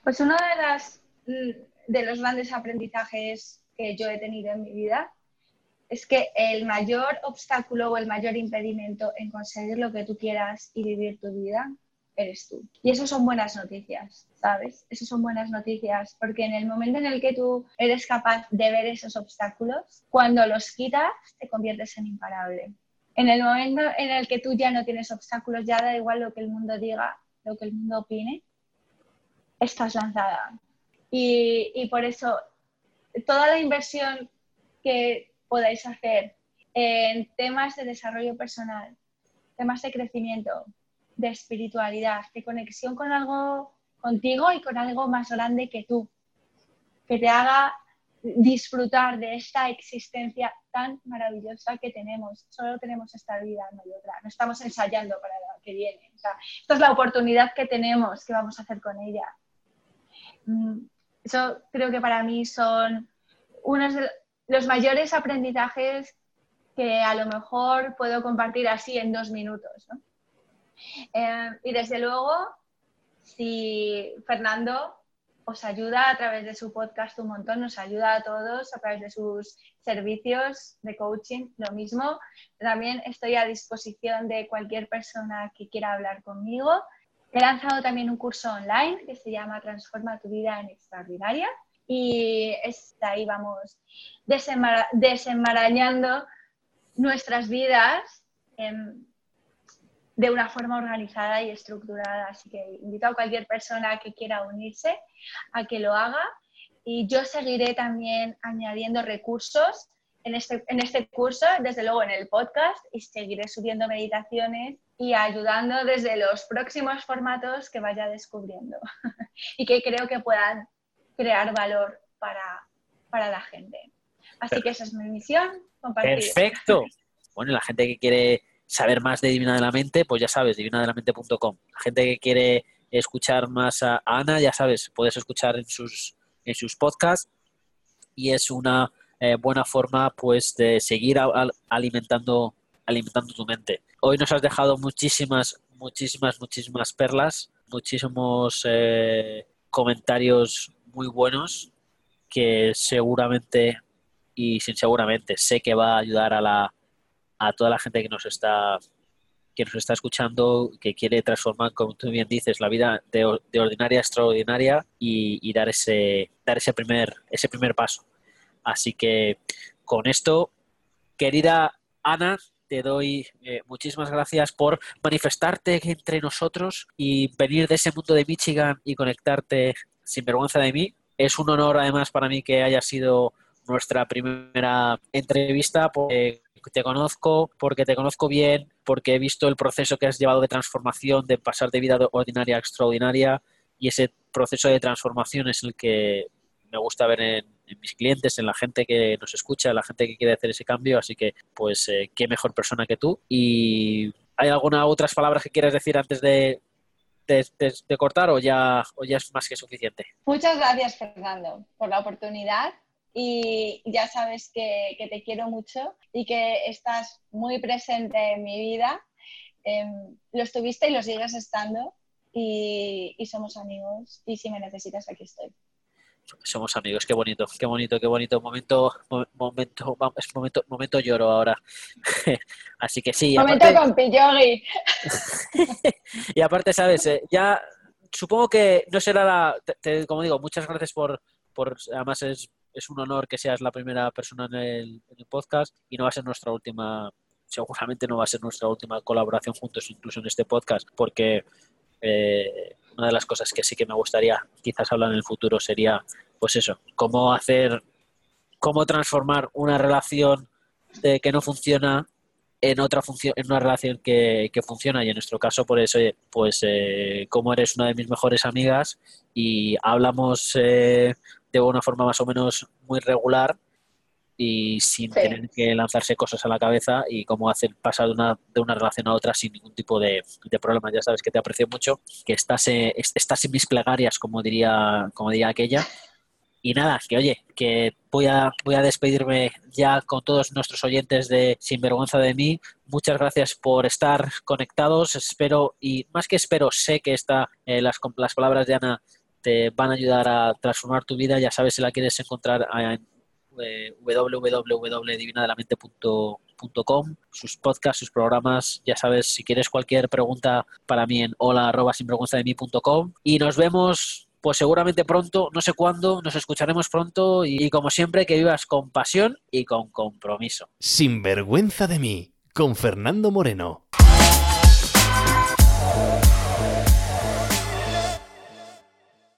Pues uno de, las, de los grandes aprendizajes que yo he tenido en mi vida es que el mayor obstáculo o el mayor impedimento en conseguir lo que tú quieras y vivir tu vida eres tú. Y eso son buenas noticias, ¿sabes? Eso son buenas noticias, porque en el momento en el que tú eres capaz de ver esos obstáculos, cuando los quitas, te conviertes en imparable. En el momento en el que tú ya no tienes obstáculos, ya da igual lo que el mundo diga, lo que el mundo opine, estás lanzada. Y, y por eso, toda la inversión que podáis hacer en temas de desarrollo personal, temas de crecimiento, de espiritualidad, de conexión con algo contigo y con algo más grande que tú, que te haga disfrutar de esta existencia tan maravillosa que tenemos. Solo tenemos esta vida, no hay otra. No estamos ensayando para lo que viene. esta es la oportunidad que tenemos, que vamos a hacer con ella. Eso creo que para mí son unos de los mayores aprendizajes que a lo mejor puedo compartir así en dos minutos. Eh, y desde luego, si Fernando os ayuda a través de su podcast un montón, nos ayuda a todos a través de sus servicios de coaching, lo mismo. También estoy a disposición de cualquier persona que quiera hablar conmigo. He lanzado también un curso online que se llama Transforma tu vida en extraordinaria y está ahí vamos desenmarañando nuestras vidas de una forma organizada y estructurada. Así que invito a cualquier persona que quiera unirse a que lo haga y yo seguiré también añadiendo recursos en este, en este curso, desde luego en el podcast, y seguiré subiendo meditaciones y ayudando desde los próximos formatos que vaya descubriendo y que creo que puedan crear valor para, para la gente. Así que esa es mi misión, compartir. Perfecto. Bueno, la gente que quiere saber más de Divina de la Mente, pues ya sabes, divinadelamente.com. La gente que quiere escuchar más a Ana, ya sabes, puedes escuchar en sus, en sus podcasts y es una eh, buena forma pues de seguir alimentando, alimentando tu mente. Hoy nos has dejado muchísimas, muchísimas, muchísimas perlas, muchísimos eh, comentarios muy buenos que seguramente y sin seguramente sé que va a ayudar a la a toda la gente que nos está que nos está escuchando, que quiere transformar, como tú bien dices, la vida de, ordinaria extraordinaria y, dar ese dar ese primer ese primer paso. Así que con esto, querida Ana, te doy eh, muchísimas gracias por manifestarte entre nosotros y venir de ese mundo de Michigan y conectarte sin vergüenza de mí. Es un honor además para mí que haya sido nuestra primera entrevista porque te conozco, porque te conozco bien, porque he visto el proceso que has llevado de transformación, de pasar de vida ordinaria a extraordinaria y ese proceso de transformación es el que me gusta ver en, mis clientes, en la gente que nos escucha, en la gente que quiere hacer ese cambio, así que pues eh, qué mejor persona que tú. ¿Y hay alguna otras palabras que quieras decir antes de, de, cortar o ya, o ya es más que suficiente? Muchas gracias, Fernando, por la oportunidad y ya sabes que, te quiero mucho y que estás muy presente en mi vida. Em, lo estuviste y lo sigues estando y, somos amigos y si me necesitas aquí estoy somos amigos, qué bonito, qué bonito, qué bonito momento, momento, es momento, momento lloro ahora. Así que sí. Momento con Pillogi. y aparte, sabes, eh, ya supongo que no será la, como digo, muchas gracias por, por además es es un honor que seas la primera persona en el, podcast y no va a ser nuestra última, seguramente no va a ser nuestra última colaboración juntos, incluso en este podcast, porque eh, una de las cosas que sí que me gustaría quizás hablar en el futuro sería, pues eso, cómo hacer, cómo transformar una relación de que no funciona en otra función, en una relación que, funciona. Y en nuestro caso por eso pues eh, como eres una de mis mejores amigas y hablamos eh, de una forma más o menos muy regular y sin tener que lanzarse cosas a la cabeza y cómo hacer pasar de una, de una relación a otra sin ningún tipo de, de problemas. Ya sabes que te aprecio mucho, que estás, eh, estás en mis plegarias, como diría, como diría aquella. Y nada, que oye, que voy a, voy a despedirme ya con todos nuestros oyentes de Sinvergüenza de mí. Muchas gracias por estar conectados. Espero, y más que espero, sé que esta, eh, las, las palabras de Ana te van a ayudar a transformar tu vida. Ya sabes si la quieres encontrar en eh, www.divinadelamente.com, sus podcasts, sus programas. Ya sabes, si quieres cualquier pregunta para mí en hola arroba y nos vemos pues seguramente pronto, no sé cuándo, nos escucharemos pronto y, como siempre que vivas con pasión y con compromiso. Sin vergüenza de mí, con Fernando Moreno.